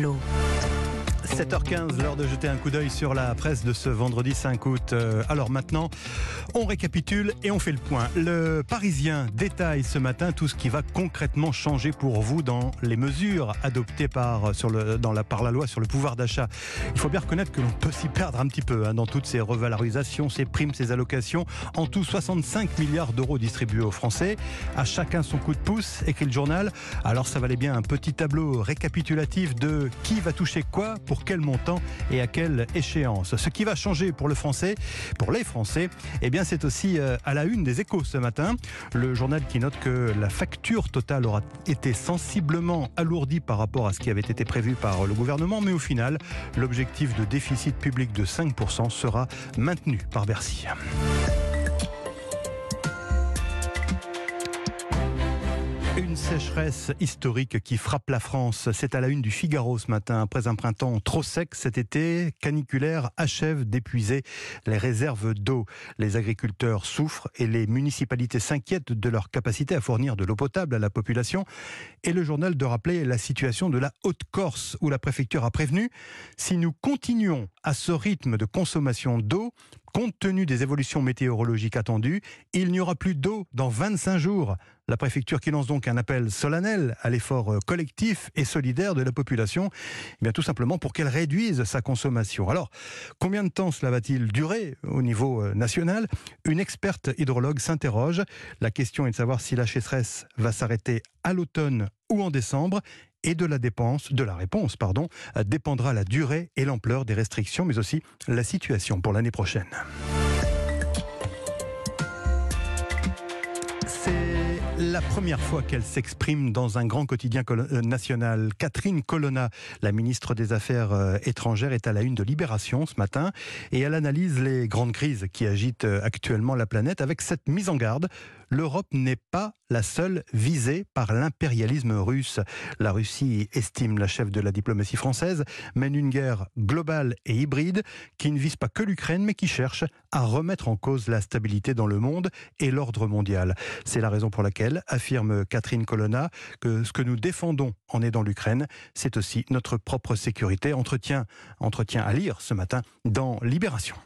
Merlot. 7h15, l'heure de jeter un coup d'œil sur la presse de ce vendredi 5 août. Euh, alors maintenant, on récapitule et on fait le point. Le Parisien détaille ce matin tout ce qui va concrètement changer pour vous dans les mesures adoptées par, par la loi sur le pouvoir d'achat. Il faut bien reconnaître que l'on peut s'y perdre un petit peu hein, dans toutes ces revalorisations, ces primes, ces allocations. En tout, 65 milliards d'euros distribués aux Français. À chacun son coup de pouce, écrit le journal. Alors ça valait bien un petit tableau récapitulatif de qui va toucher quoi pour quel montant et à quelle échéance. Ce qui va changer pour le français, pour les Français, eh bien c'est aussi euh, à la une des échos ce matin. Le journal qui note que la facture totale aura été sensiblement alourdie par rapport à ce qui avait été prévu par le gouvernement, mais au final, l'objectif de déficit public de 5% sera maintenu par Bercy. Une sécheresse historique qui frappe la France. C'est à la une du Figaro ce matin. Après un printemps trop sec cet été, caniculaire achève d'épuiser les réserves d'eau. Les agriculteurs souffrent et les municipalités s'inquiètent de leur capacité à fournir de l'eau potable à la population. Et le journal de rappeler la situation de la Haute-Corse où la préfecture a prévenu si nous continuons à ce rythme de consommation d'eau, compte tenu des évolutions météorologiques attendues, il n'y aura plus d'eau dans 25 jours. La préfecture qui lance donc un appel solennel à l'effort euh, collectif et solidaire de la population, eh bien tout simplement pour qu'elle réduise sa consommation. Alors, combien de temps cela va-t-il durer au niveau euh, national? Une experte hydrologue s'interroge. La question est de savoir si la sécheresse va s'arrêter à l'automne ou en décembre et de la dépense, de la réponse, pardon, dépendra la durée et l'ampleur des restrictions, mais aussi la situation pour l'année prochaine. C'est la première fois qu'elle s'exprime dans un grand quotidien euh, national. Catherine Colonna, la ministre des Affaires euh, étrangères, est à la une de Libération ce matin et elle analyse les grandes crises qui agitent euh, actuellement la planète avec cette mise en garde l'Europe n'est pas la seule visée par l'impérialisme russe. La Russie, estime la chef de la diplomatie française, mène une guerre globale et hybride qui ne vise pas que l'Ukraine, mais qui cherche à remettre en cause la stabilité dans le monde et l'ordre mondial. C'est la raison pour laquelle, affirme Catherine Colonna, que ce que nous défendons en aidant l'Ukraine, c'est aussi notre propre sécurité. Entretien, entretien à lire ce matin dans Libération.